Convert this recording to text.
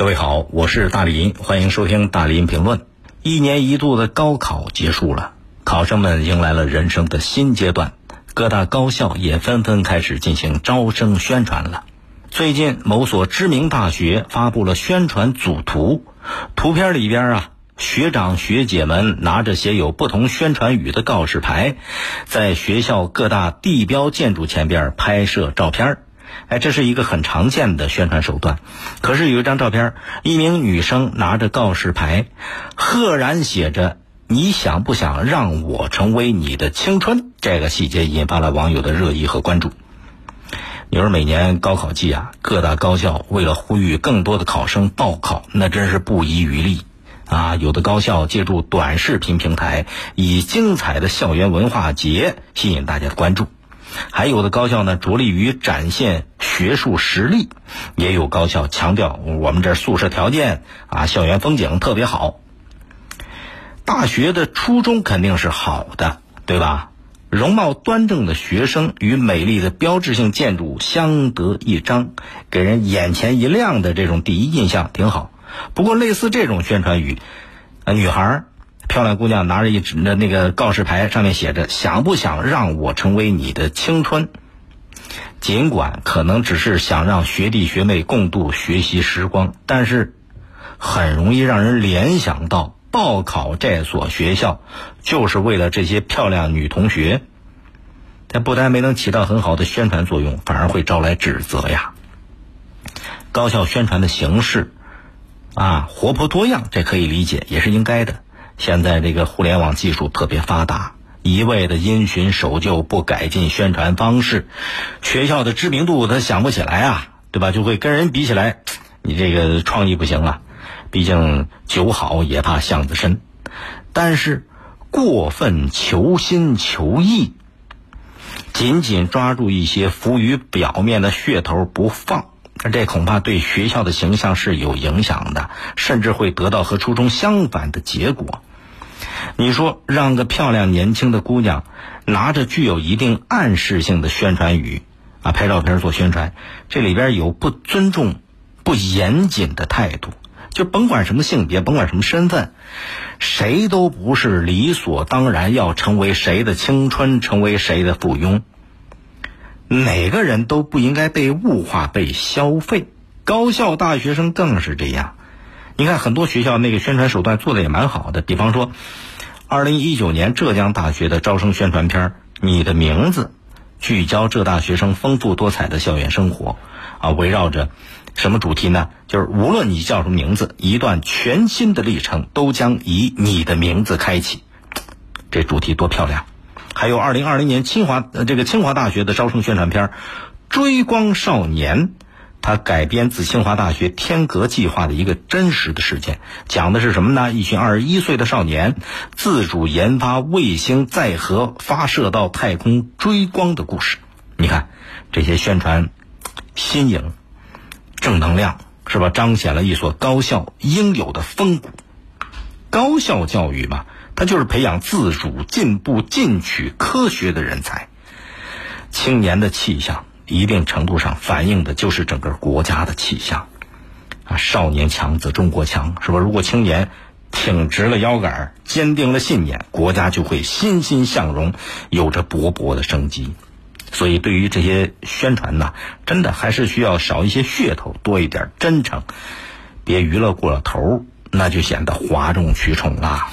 各位好，我是大林，欢迎收听大林评论。一年一度的高考结束了，考生们迎来了人生的新阶段，各大高校也纷纷开始进行招生宣传了。最近，某所知名大学发布了宣传组图，图片里边啊，学长学姐们拿着写有不同宣传语的告示牌，在学校各大地标建筑前边拍摄照片儿哎，这是一个很常见的宣传手段。可是有一张照片，一名女生拿着告示牌，赫然写着“你想不想让我成为你的青春”。这个细节引发了网友的热议和关注。你说每年高考季啊，各大高校为了呼吁更多的考生报考，那真是不遗余力啊！有的高校借助短视频平台，以精彩的校园文化节吸引大家的关注。还有的高校呢，着力于展现学术实力；也有高校强调我们这宿舍条件啊，校园风景特别好。大学的初衷肯定是好的，对吧？容貌端正的学生与美丽的标志性建筑相得益彰，给人眼前一亮的这种第一印象挺好。不过，类似这种宣传语，啊，女孩。漂亮姑娘拿着一纸那那个告示牌，上面写着“想不想让我成为你的青春”。尽管可能只是想让学弟学妹共度学习时光，但是很容易让人联想到报考这所学校就是为了这些漂亮女同学。它不但没能起到很好的宣传作用，反而会招来指责呀。高校宣传的形式啊，活泼多样，这可以理解，也是应该的。现在这个互联网技术特别发达，一味的因循守旧，不改进宣传方式，学校的知名度他想不起来啊，对吧？就会跟人比起来，你这个创意不行啊。毕竟酒好也怕巷子深，但是过分求新求异，紧紧抓住一些浮于表面的噱头不放，这恐怕对学校的形象是有影响的，甚至会得到和初衷相反的结果。你说让个漂亮年轻的姑娘拿着具有一定暗示性的宣传语啊拍照片做宣传，这里边有不尊重、不严谨的态度。就甭管什么性别，甭管什么身份，谁都不是理所当然要成为谁的青春，成为谁的附庸。哪个人都不应该被物化、被消费。高校大学生更是这样。你看，很多学校那个宣传手段做的也蛮好的，比方说。二零一九年浙江大学的招生宣传片《你的名字》，聚焦浙大学生丰富多彩的校园生活，啊，围绕着什么主题呢？就是无论你叫什么名字，一段全新的历程都将以你的名字开启。这主题多漂亮！还有二零二零年清华这个清华大学的招生宣传片《追光少年》。它改编自清华大学天格计划的一个真实的事件，讲的是什么呢？一群二十一岁的少年自主研发卫星载荷发射到太空追光的故事。你看这些宣传新颖、正能量，是吧？彰显了一所高校应有的风骨。高校教育嘛，它就是培养自主、进步、进取、科学的人才。青年的气象。一定程度上反映的就是整个国家的气象，啊，少年强则中国强，是吧？如果青年挺直了腰杆，坚定了信念，国家就会欣欣向荣，有着勃勃的生机。所以，对于这些宣传呢，真的还是需要少一些噱头，多一点真诚，别娱乐过了头，那就显得哗众取宠了。